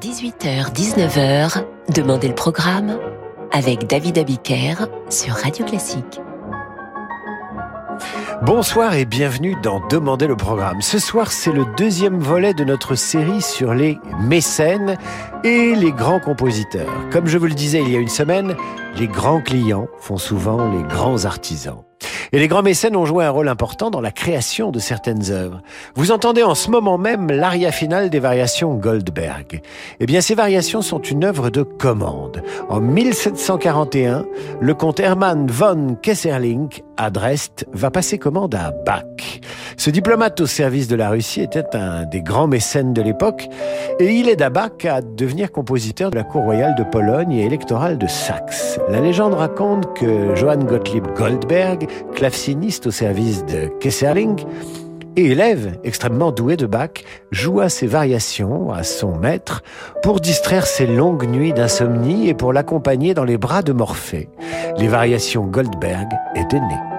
18h-19h, Demandez le programme avec David Abiker sur Radio Classique. Bonsoir et bienvenue dans Demandez le programme. Ce soir, c'est le deuxième volet de notre série sur les mécènes et les grands compositeurs. Comme je vous le disais il y a une semaine, les grands clients font souvent les grands artisans. Et les grands mécènes ont joué un rôle important dans la création de certaines œuvres. Vous entendez en ce moment même l'aria finale des variations Goldberg. Eh bien, ces variations sont une œuvre de commande. En 1741, le comte Hermann von Kesserling à Dresde va passer commande à Bach. Ce diplomate au service de la Russie était un des grands mécènes de l'époque et il aide à Bach à devenir compositeur de la cour royale de Pologne et électorale de Saxe. La légende raconte que Johann Gottlieb Goldberg, claveciniste au service de Kesserling, et élève extrêmement doué de Bach, joua ses variations à son maître pour distraire ses longues nuits d'insomnie et pour l'accompagner dans les bras de Morphée. Les variations Goldberg étaient nées.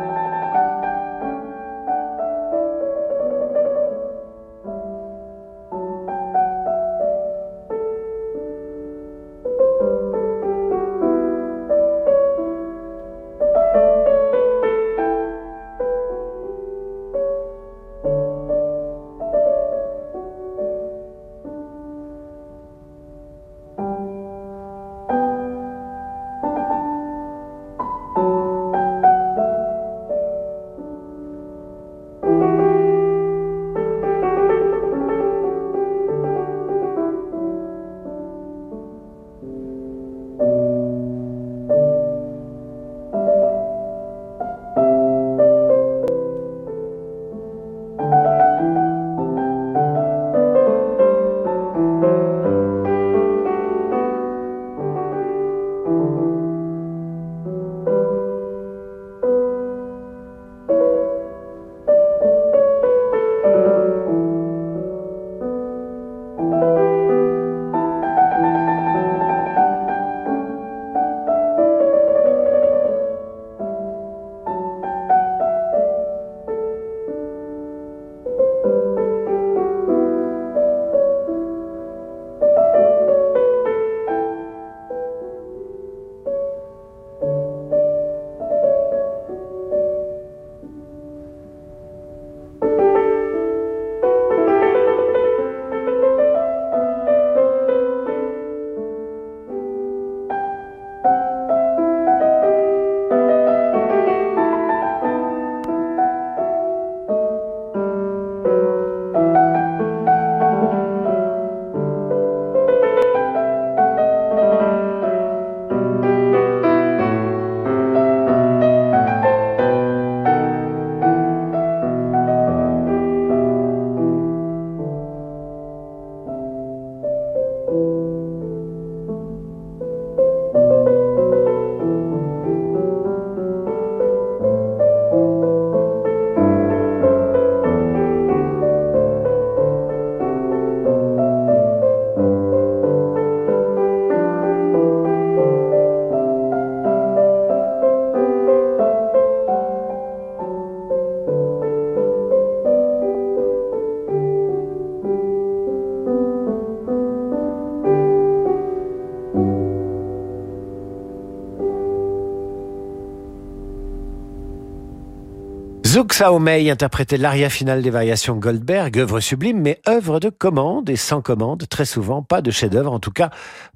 Interprétait l'aria finale des variations Goldberg, œuvre sublime, mais œuvre de commande et sans commande, très souvent pas de chef-d'œuvre, en tout cas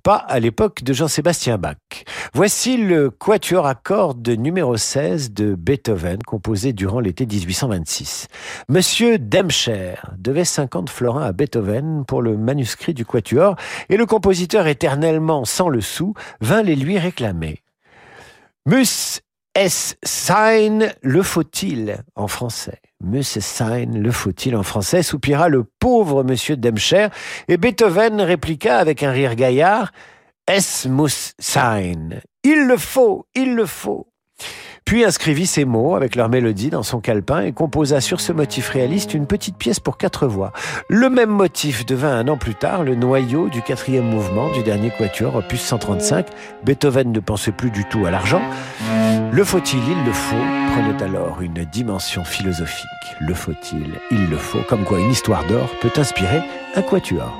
pas à l'époque de Jean-Sébastien Bach. Voici le quatuor à cordes numéro 16 de Beethoven, composé durant l'été 1826. Monsieur Demscher devait 50 florins à Beethoven pour le manuscrit du quatuor, et le compositeur éternellement sans le sou vint les lui réclamer. Est-ce sein le faut-il en français? Monsieur sein le faut-il en français? soupira le pauvre monsieur Demscher et Beethoven répliqua avec un rire gaillard. Es muss sein. Il le faut, il le faut puis inscrivit ces mots avec leur mélodie dans son calepin et composa sur ce motif réaliste une petite pièce pour quatre voix. Le même motif devint un an plus tard le noyau du quatrième mouvement du dernier quatuor, opus 135. Beethoven ne pensait plus du tout à l'argent. Le faut-il, il le faut, prenait alors une dimension philosophique. Le faut-il, il le faut, comme quoi une histoire d'or peut inspirer un quatuor.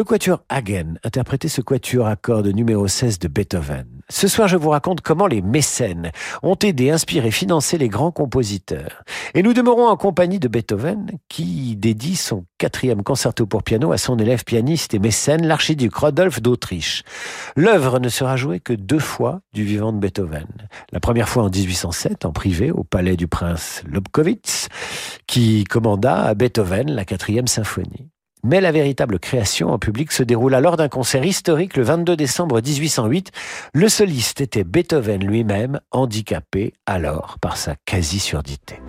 Le quatuor Hagen interprétait ce quatuor à cordes numéro 16 de Beethoven. Ce soir, je vous raconte comment les mécènes ont aidé, inspiré, financé les grands compositeurs. Et nous demeurons en compagnie de Beethoven, qui dédie son quatrième concerto pour piano à son élève pianiste et mécène, l'archiduc Rodolphe d'Autriche. L'œuvre ne sera jouée que deux fois du vivant de Beethoven. La première fois en 1807, en privé, au palais du prince Lobkowitz, qui commanda à Beethoven la quatrième symphonie. Mais la véritable création en public se déroula lors d'un concert historique le 22 décembre 1808. Le soliste était Beethoven lui-même, handicapé alors par sa quasi-surdité.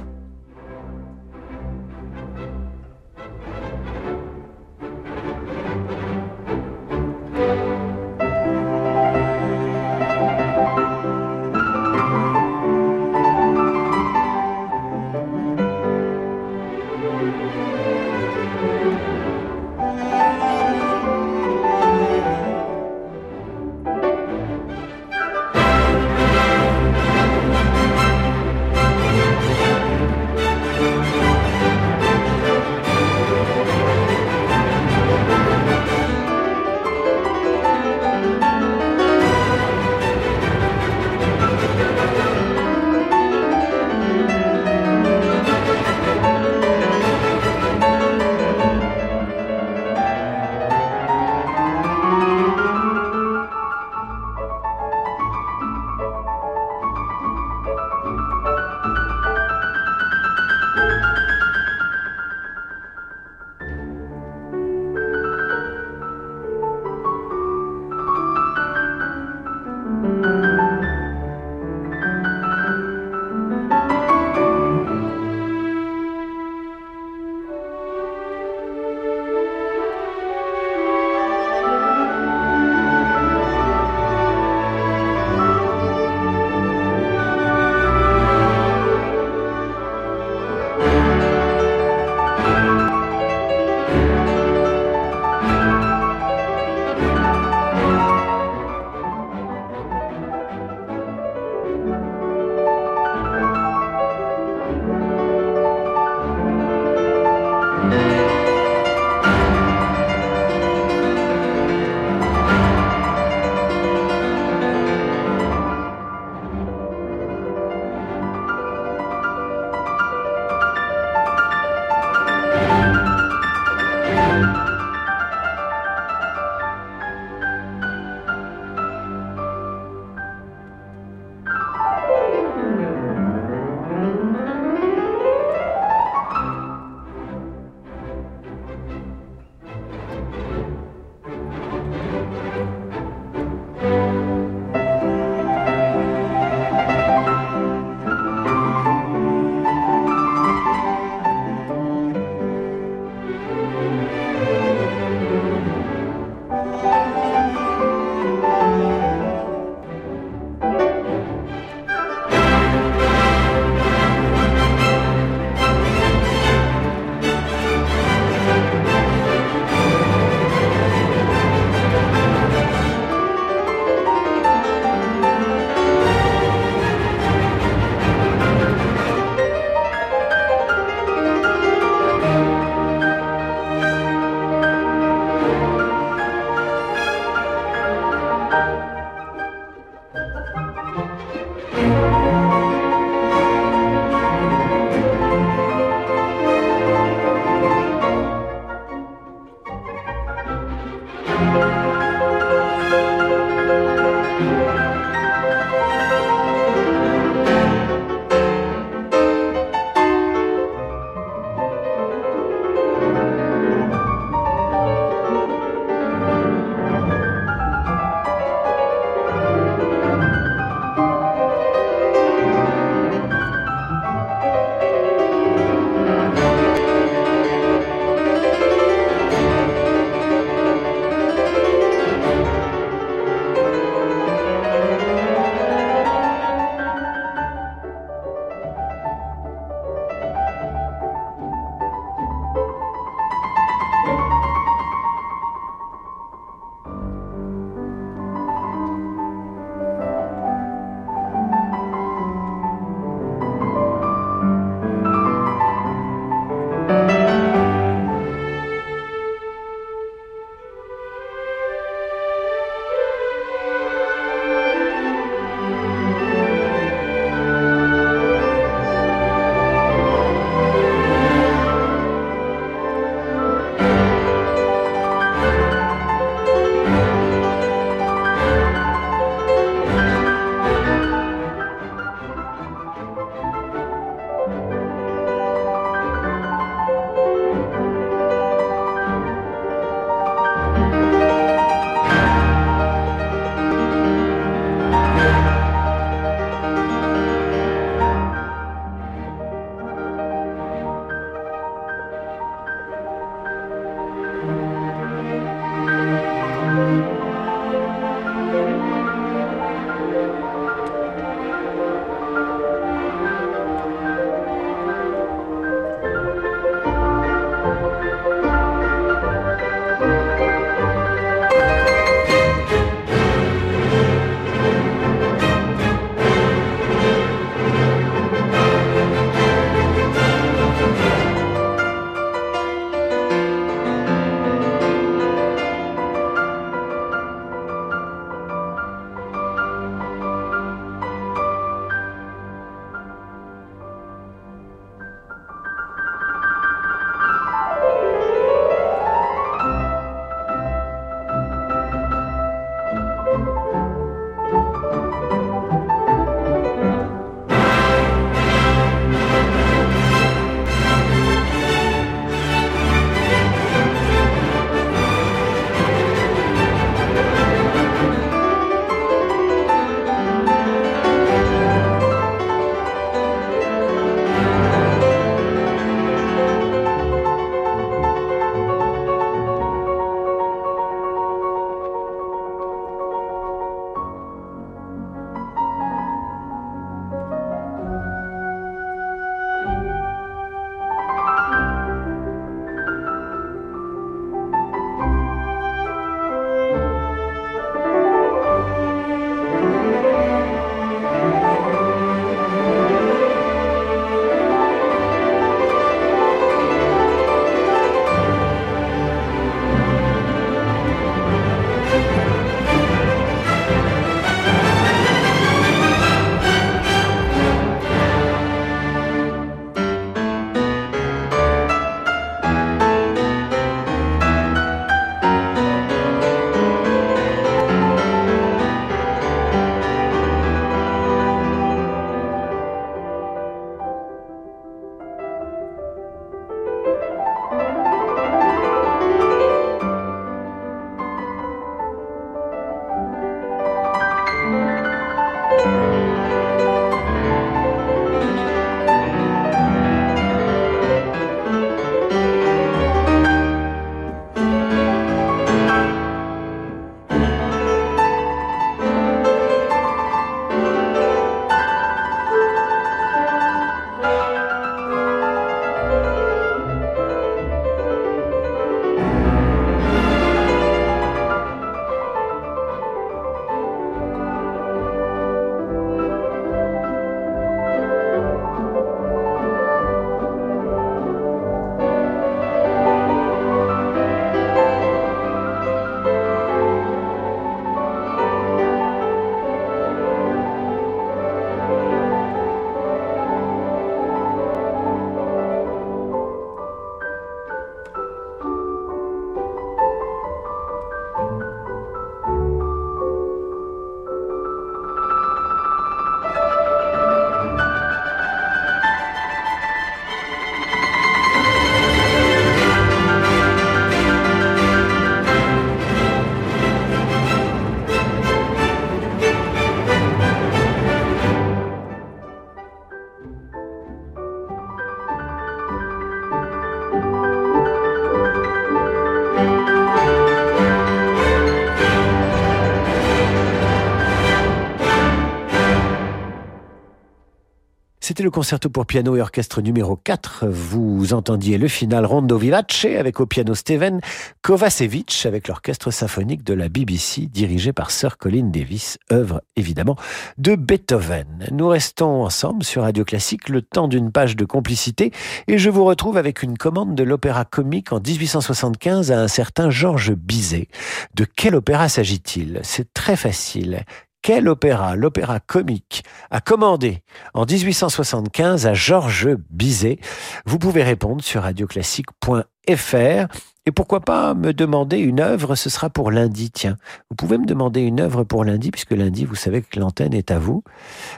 Le concerto pour piano et orchestre numéro 4. Vous entendiez le final Rondo Vivace avec au piano Steven Kovacevic avec l'orchestre symphonique de la BBC dirigé par Sir Colin Davis, œuvre évidemment de Beethoven. Nous restons ensemble sur Radio Classique le temps d'une page de complicité et je vous retrouve avec une commande de l'opéra comique en 1875 à un certain Georges Bizet. De quel opéra s'agit-il? C'est très facile quel opéra, l'opéra comique, a commandé en 1875 à Georges Bizet? Vous pouvez répondre sur radioclassique.fr. Et pourquoi pas me demander une œuvre, ce sera pour lundi, tiens. Vous pouvez me demander une œuvre pour lundi, puisque lundi, vous savez que l'antenne est à vous.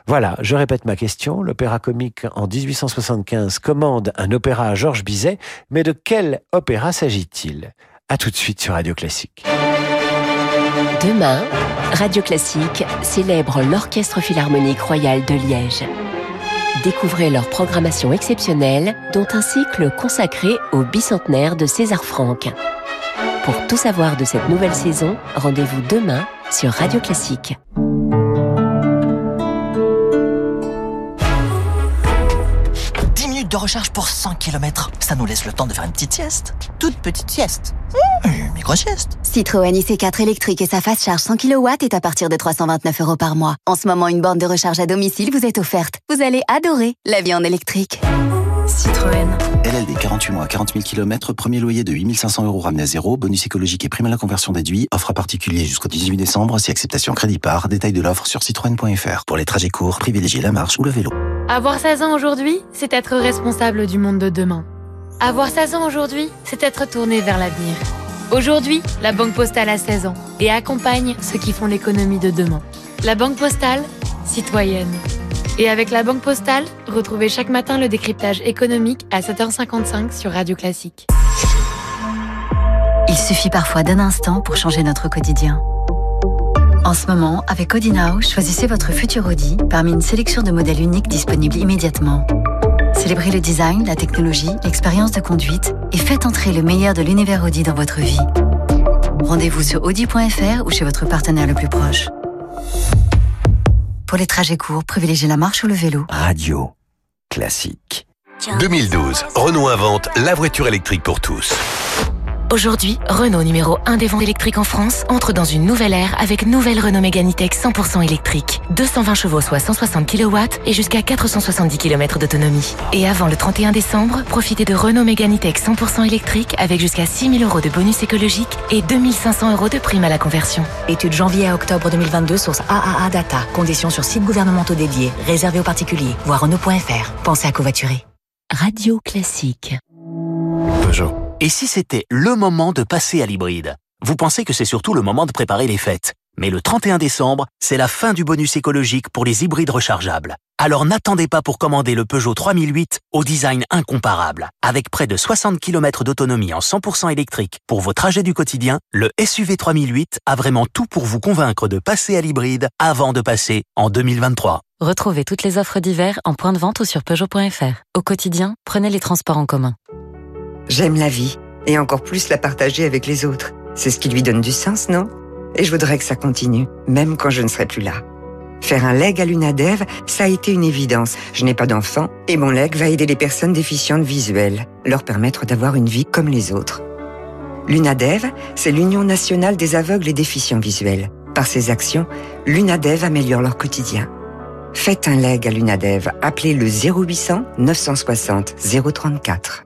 Voilà, je répète ma question. L'opéra comique en 1875 commande un opéra à Georges Bizet, mais de quel opéra s'agit-il? À tout de suite sur Radio Classique. Demain, Radio Classique célèbre l'Orchestre Philharmonique Royal de Liège. Découvrez leur programmation exceptionnelle, dont un cycle consacré au bicentenaire de César Franck. Pour tout savoir de cette nouvelle saison, rendez-vous demain sur Radio Classique. De recharge pour 100 km. Ça nous laisse le temps de faire une petite sieste. Toute petite sieste. Une micro-sieste. Citroën IC4 électrique et sa phase charge 100 kW est à partir de 329 euros par mois. En ce moment, une borne de recharge à domicile vous est offerte. Vous allez adorer la vie en électrique. Citroën. LLD 48 mois, 40 000 km, premier loyer de 8500 euros ramené à zéro, bonus écologique et prime à la conversion déduit, offre à particulier jusqu'au 18 décembre, si acceptation crédit par, détail de l'offre sur citroën.fr. Pour les trajets courts, privilégiez la marche ou le vélo. Avoir 16 ans aujourd'hui, c'est être responsable du monde de demain. Avoir 16 ans aujourd'hui, c'est être tourné vers l'avenir. Aujourd'hui, la Banque Postale a 16 ans et accompagne ceux qui font l'économie de demain. La Banque Postale, citoyenne. Et avec la Banque Postale, retrouvez chaque matin le décryptage économique à 7h55 sur Radio Classique. Il suffit parfois d'un instant pour changer notre quotidien. En ce moment, avec Audi choisissez votre futur Audi parmi une sélection de modèles uniques disponibles immédiatement. Célébrez le design, la technologie, l'expérience de conduite et faites entrer le meilleur de l'univers Audi dans votre vie. Rendez-vous sur audi.fr ou chez votre partenaire le plus proche. Pour les trajets courts, privilégiez la marche ou le vélo. Radio classique. 2012, Renault invente la voiture électrique pour tous. Aujourd'hui, Renault numéro 1 des ventes électriques en France entre dans une nouvelle ère avec nouvelle Renault Mégane E-Tech 100% électrique. 220 chevaux soit 160 kW et jusqu'à 470 km d'autonomie. Et avant le 31 décembre, profitez de Renault Mégane E-Tech 100% électrique avec jusqu'à 6000 euros de bonus écologique et 2500 euros de prime à la conversion. Étude janvier à octobre 2022 source AAA Data. Conditions sur sites gouvernementaux dédiés. Réservé aux particuliers. Voir Renault.fr. Pensez à covoiturer. Radio classique. Peugeot. Et si c'était le moment de passer à l'hybride? Vous pensez que c'est surtout le moment de préparer les fêtes. Mais le 31 décembre, c'est la fin du bonus écologique pour les hybrides rechargeables. Alors n'attendez pas pour commander le Peugeot 3008 au design incomparable. Avec près de 60 km d'autonomie en 100% électrique pour vos trajets du quotidien, le SUV 3008 a vraiment tout pour vous convaincre de passer à l'hybride avant de passer en 2023. Retrouvez toutes les offres d'hiver en point de vente ou sur Peugeot.fr. Au quotidien, prenez les transports en commun. J'aime la vie, et encore plus la partager avec les autres. C'est ce qui lui donne du sens, non? Et je voudrais que ça continue, même quand je ne serai plus là. Faire un leg à l'UNADEV, ça a été une évidence. Je n'ai pas d'enfant, et mon leg va aider les personnes déficientes visuelles, leur permettre d'avoir une vie comme les autres. L'UNADEV, c'est l'Union nationale des aveugles et déficients visuels. Par ses actions, l'UNADEV améliore leur quotidien. Faites un leg à l'UNADEV, appelez le 0800 960 034.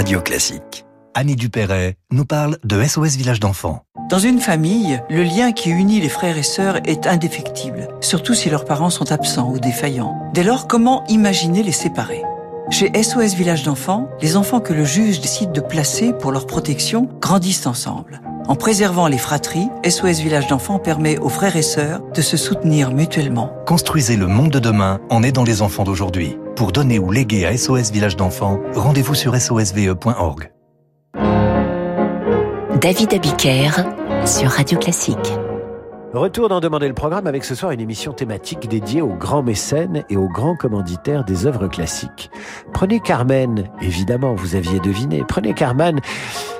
Radio Classique. Annie Dupéret nous parle de SOS Village d'enfants. Dans une famille, le lien qui unit les frères et sœurs est indéfectible, surtout si leurs parents sont absents ou défaillants. Dès lors, comment imaginer les séparer? Chez SOS Village d'enfants, les enfants que le juge décide de placer pour leur protection grandissent ensemble. En préservant les fratries, SOS Village d'enfants permet aux frères et sœurs de se soutenir mutuellement. Construisez le monde de demain en aidant les enfants d'aujourd'hui. Pour donner ou léguer à SOS Village d'enfants, rendez-vous sur sosve.org. David Abiker sur Radio Classique. Retour d'en demander le programme avec ce soir une émission thématique dédiée aux grands mécènes et aux grands commanditaires des œuvres classiques. Prenez Carmen, évidemment, vous aviez deviné. Prenez Carmen,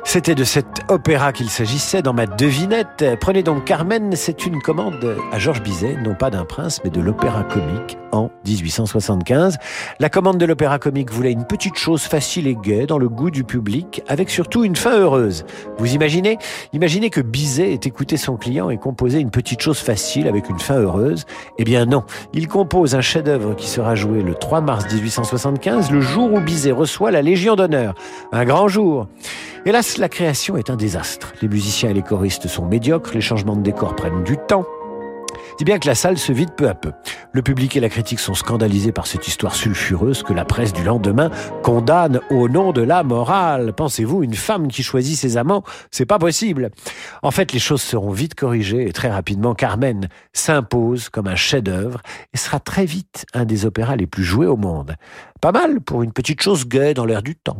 c'était de cet opéra qu'il s'agissait dans ma devinette. Prenez donc Carmen, c'est une commande à Georges Bizet, non pas d'un prince, mais de l'opéra comique en 1875. La commande de l'opéra comique voulait une petite chose facile et gaie dans le goût du public, avec surtout une fin heureuse. Vous imaginez? Imaginez que Bizet ait écouté son client et composé une petite chose facile avec une fin heureuse Eh bien non, il compose un chef-d'œuvre qui sera joué le 3 mars 1875, le jour où Bizet reçoit la Légion d'honneur. Un grand jour. Hélas, la création est un désastre. Les musiciens et les choristes sont médiocres, les changements de décor prennent du temps. Si bien que la salle se vide peu à peu. Le public et la critique sont scandalisés par cette histoire sulfureuse que la presse du lendemain condamne au nom de la morale. Pensez-vous, une femme qui choisit ses amants, c'est pas possible. En fait, les choses seront vite corrigées et très rapidement, Carmen s'impose comme un chef-d'œuvre et sera très vite un des opéras les plus joués au monde. Pas mal pour une petite chose gaie dans l'air du temps.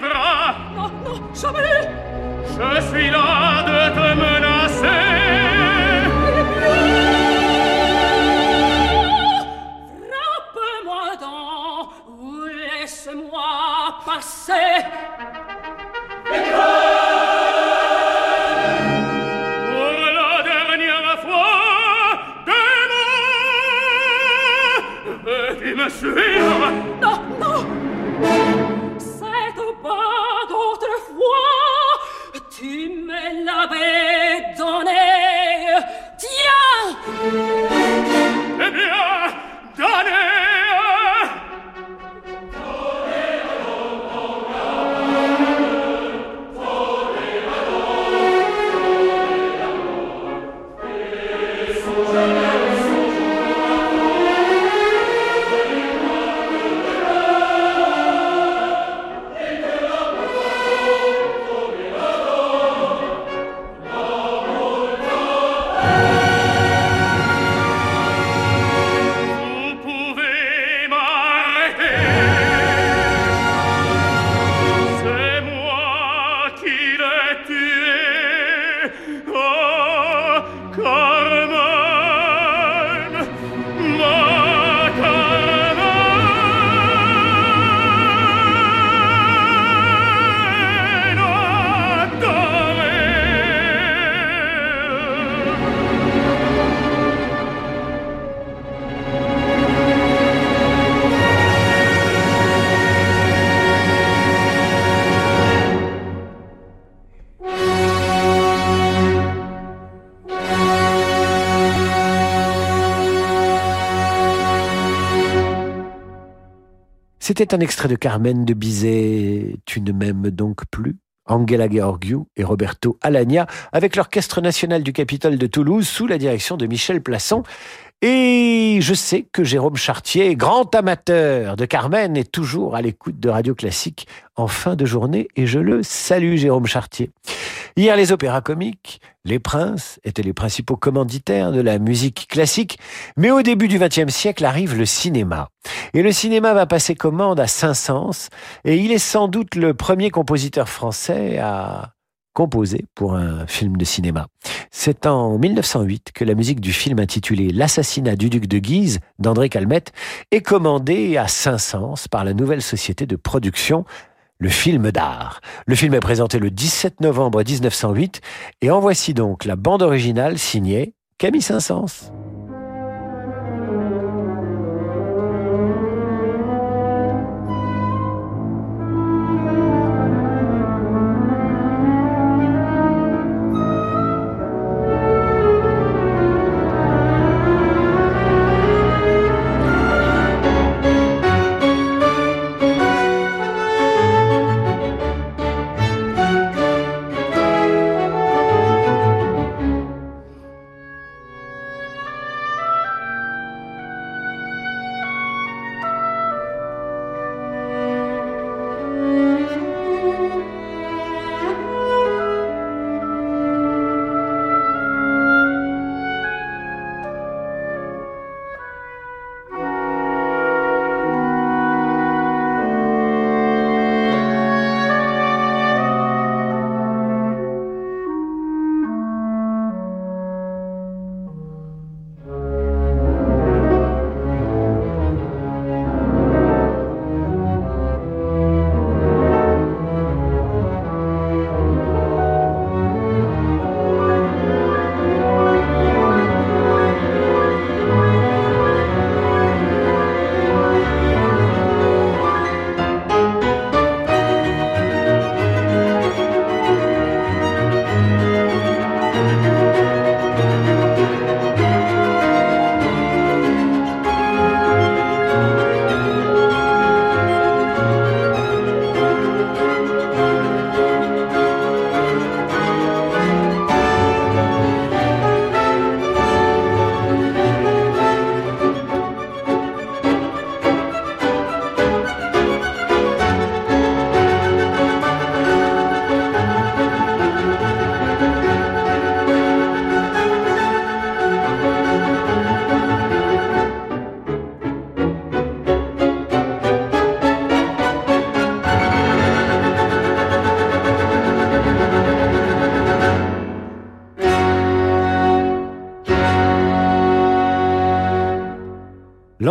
Non, non, jamais Je suis là de te menacer. Frappe-moi dans les Laisse-moi passer. Pour la dernière fois, demain, veux-tu me suivre? C'était un extrait de Carmen de Bizet, Tu ne m'aimes donc plus Angela Georgiou et Roberto Alagna avec l'Orchestre national du Capitole de Toulouse sous la direction de Michel Plasson. Et je sais que Jérôme Chartier, grand amateur de Carmen, est toujours à l'écoute de Radio Classique en fin de journée et je le salue Jérôme Chartier. Hier, les opéras comiques, les princes étaient les principaux commanditaires de la musique classique, mais au début du XXe siècle arrive le cinéma. Et le cinéma va passer commande à Saint-Saëns, et il est sans doute le premier compositeur français à composer pour un film de cinéma. C'est en 1908 que la musique du film intitulé L'assassinat du duc de Guise d'André Calmette est commandée à Saint-Saëns par la nouvelle société de production le film d'art. Le film est présenté le 17 novembre 1908 et en voici donc la bande originale signée Camille Saint-Saëns.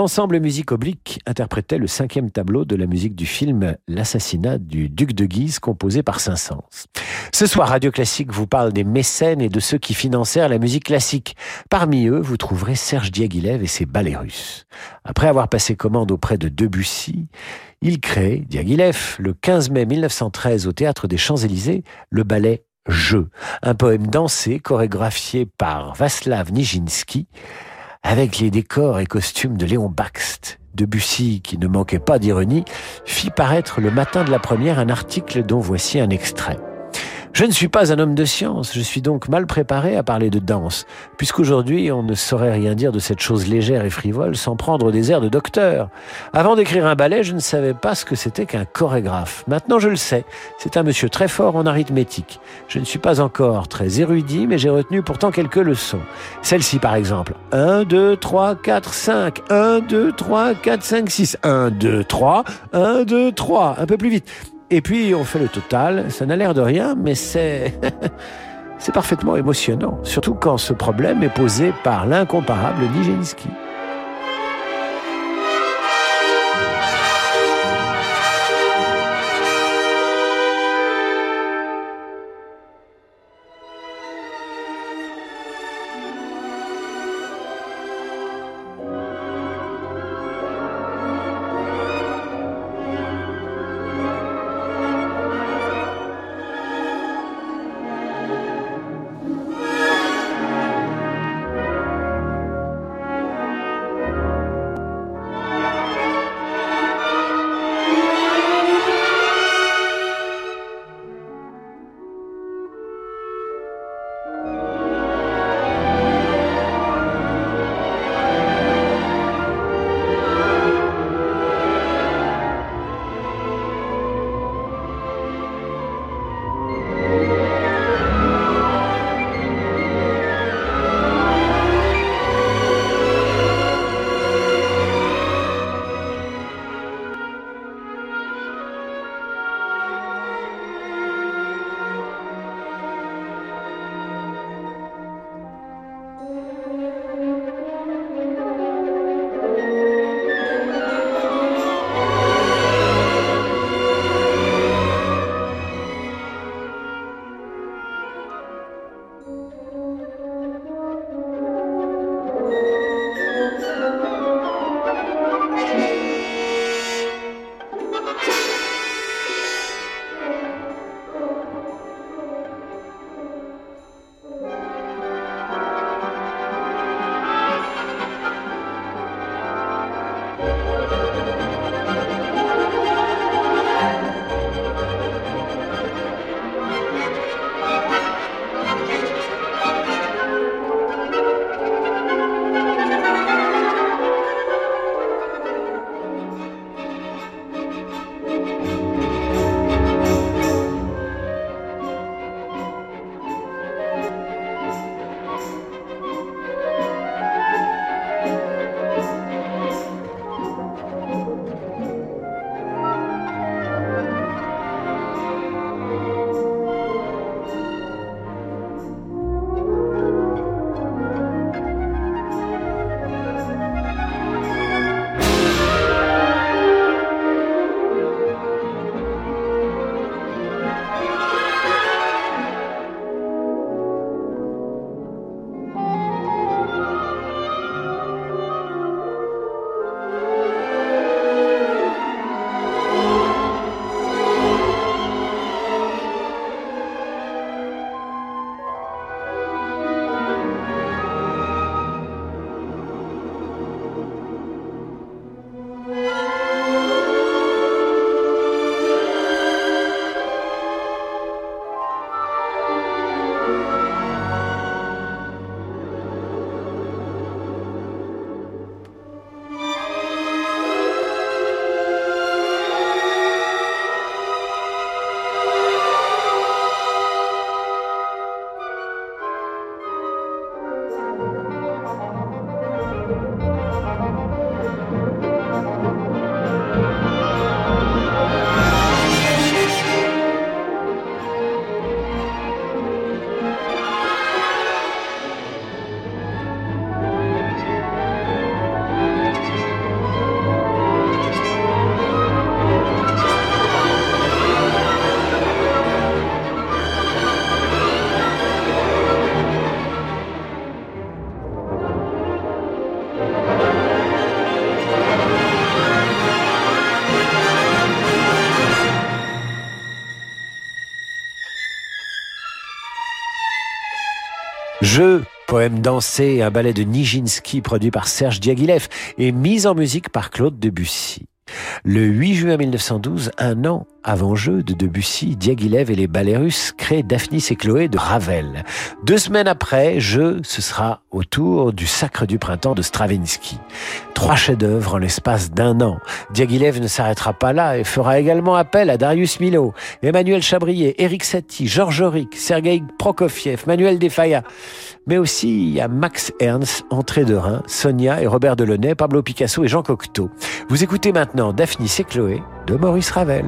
L'ensemble musique oblique interprétait le cinquième tableau de la musique du film L'assassinat du duc de Guise composé par Saint-Saëns. Ce soir, Radio Classique vous parle des mécènes et de ceux qui financèrent la musique classique. Parmi eux, vous trouverez Serge Diaghilev et ses ballets russes. Après avoir passé commande auprès de Debussy, il crée, Diaghilev, le 15 mai 1913 au Théâtre des Champs-Élysées, le ballet Je, un poème dansé chorégraphié par Vaslav Nijinsky, avec les décors et costumes de Léon Baxt. Debussy, qui ne manquait pas d'ironie, fit paraître le matin de la première un article dont voici un extrait. Je ne suis pas un homme de science, je suis donc mal préparé à parler de danse, puisqu'aujourd'hui on ne saurait rien dire de cette chose légère et frivole sans prendre des airs de docteur. Avant d'écrire un ballet, je ne savais pas ce que c'était qu'un chorégraphe. Maintenant je le sais, c'est un monsieur très fort en arithmétique. Je ne suis pas encore très érudit, mais j'ai retenu pourtant quelques leçons. Celle-ci par exemple. 1, 2, 3, 4, 5. 1, 2, 3, 4, 5, 6. 1, 2, 3. 1, 2, 3. Un peu plus vite. Et puis on fait le total, ça n'a l'air de rien, mais c'est... c'est parfaitement émotionnant, surtout quand ce problème est posé par l'incomparable Nijinsky. Jeu, poème dansé, un ballet de Nijinsky produit par Serge Diaghilev et mis en musique par Claude Debussy. Le 8 juin 1912, un an avant jeu de Debussy, Diaghilev et les ballets russes créent Daphnis et Chloé de Ravel. Deux semaines après, jeu, ce sera autour du Sacre du printemps de Stravinsky. Trois chefs-d'œuvre en l'espace d'un an. Diaghilev ne s'arrêtera pas là et fera également appel à Darius Milhaud, Emmanuel Chabrier, Eric Satie, Georges Auric, Sergei Prokofiev, Manuel Defaya, mais aussi à Max Ernst, Entrée de Rhin, Sonia et Robert Delaunay, Pablo Picasso et Jean Cocteau. Vous écoutez maintenant Daphnis et Chloé de Maurice Ravel.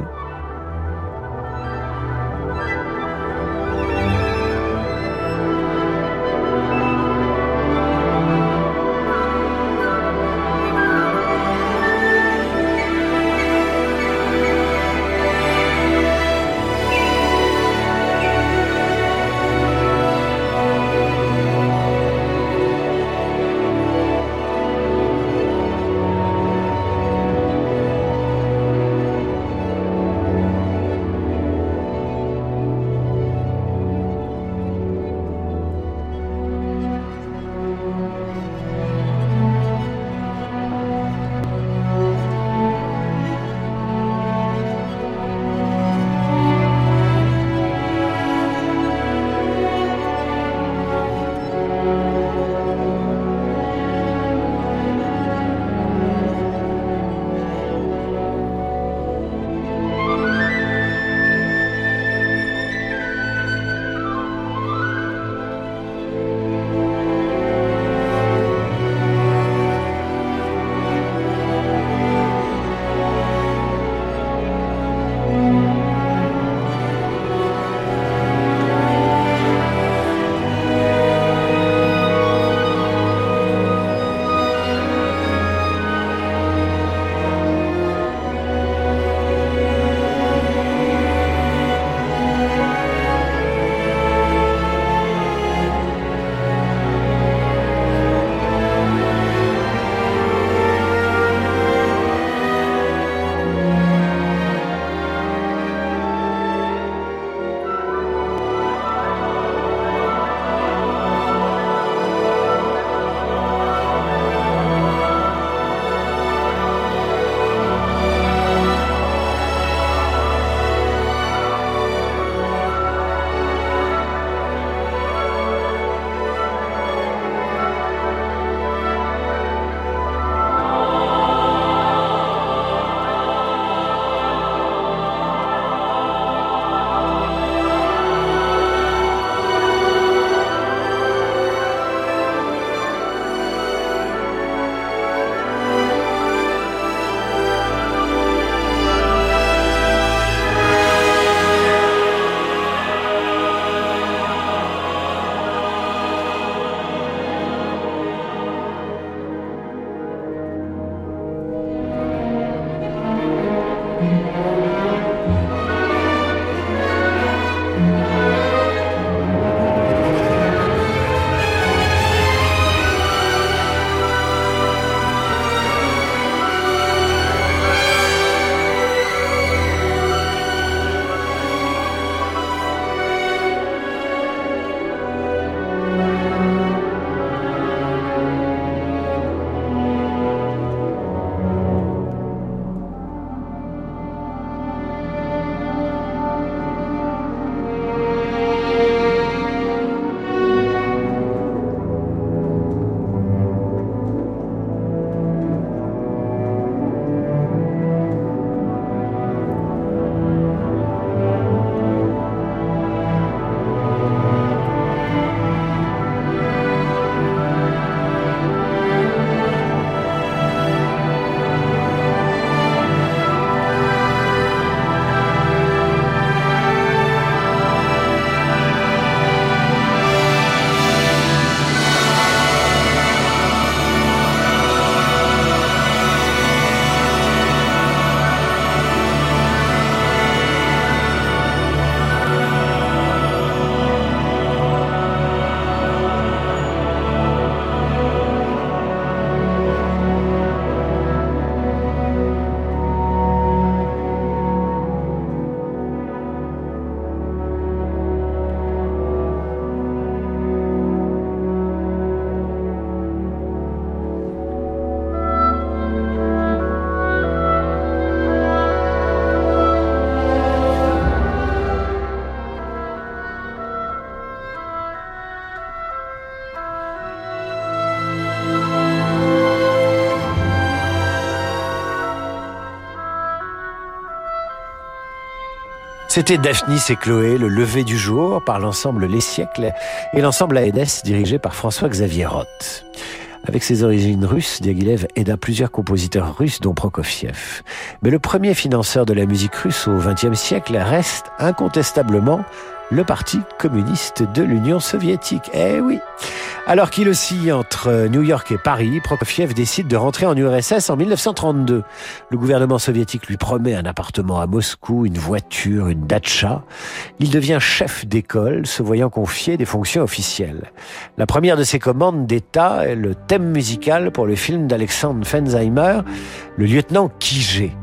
C'était Daphnis et Chloé, le lever du jour par l'ensemble Les Siècles et l'ensemble Aedes dirigé par François-Xavier Roth. Avec ses origines russes, Diaghilev aida plusieurs compositeurs russes, dont Prokofiev. Mais le premier financeur de la musique russe au XXe siècle reste incontestablement le Parti communiste de l'Union soviétique. Eh oui. Alors qu'il oscille entre New York et Paris, Prokofiev décide de rentrer en URSS en 1932. Le gouvernement soviétique lui promet un appartement à Moscou, une voiture, une datcha. Il devient chef d'école, se voyant confier des fonctions officielles. La première de ses commandes d'État est le thème musical pour le film d'Alexandre Fensheimer, Le lieutenant Kijé.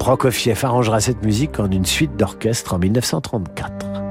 Prokofiev arrangera cette musique en une suite d'orchestre en 1934.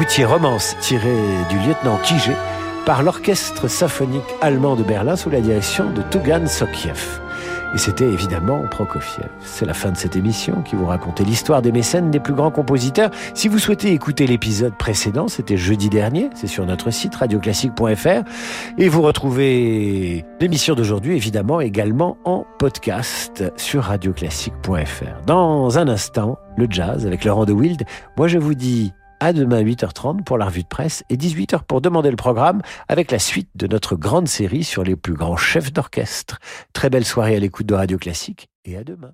Écoutiez Romance tirée du lieutenant Kijé par l'orchestre symphonique allemand de Berlin sous la direction de Tugan Sokiev. Et c'était évidemment Prokofiev. C'est la fin de cette émission qui vous racontait l'histoire des mécènes des plus grands compositeurs. Si vous souhaitez écouter l'épisode précédent, c'était jeudi dernier, c'est sur notre site radioclassique.fr. Et vous retrouvez l'émission d'aujourd'hui évidemment également en podcast sur radioclassique.fr. Dans un instant, le jazz avec Laurent de Wild. Moi je vous dis à demain 8h30 pour la revue de presse et 18h pour demander le programme avec la suite de notre grande série sur les plus grands chefs d'orchestre. Très belle soirée à l'écoute de Radio Classique et à demain.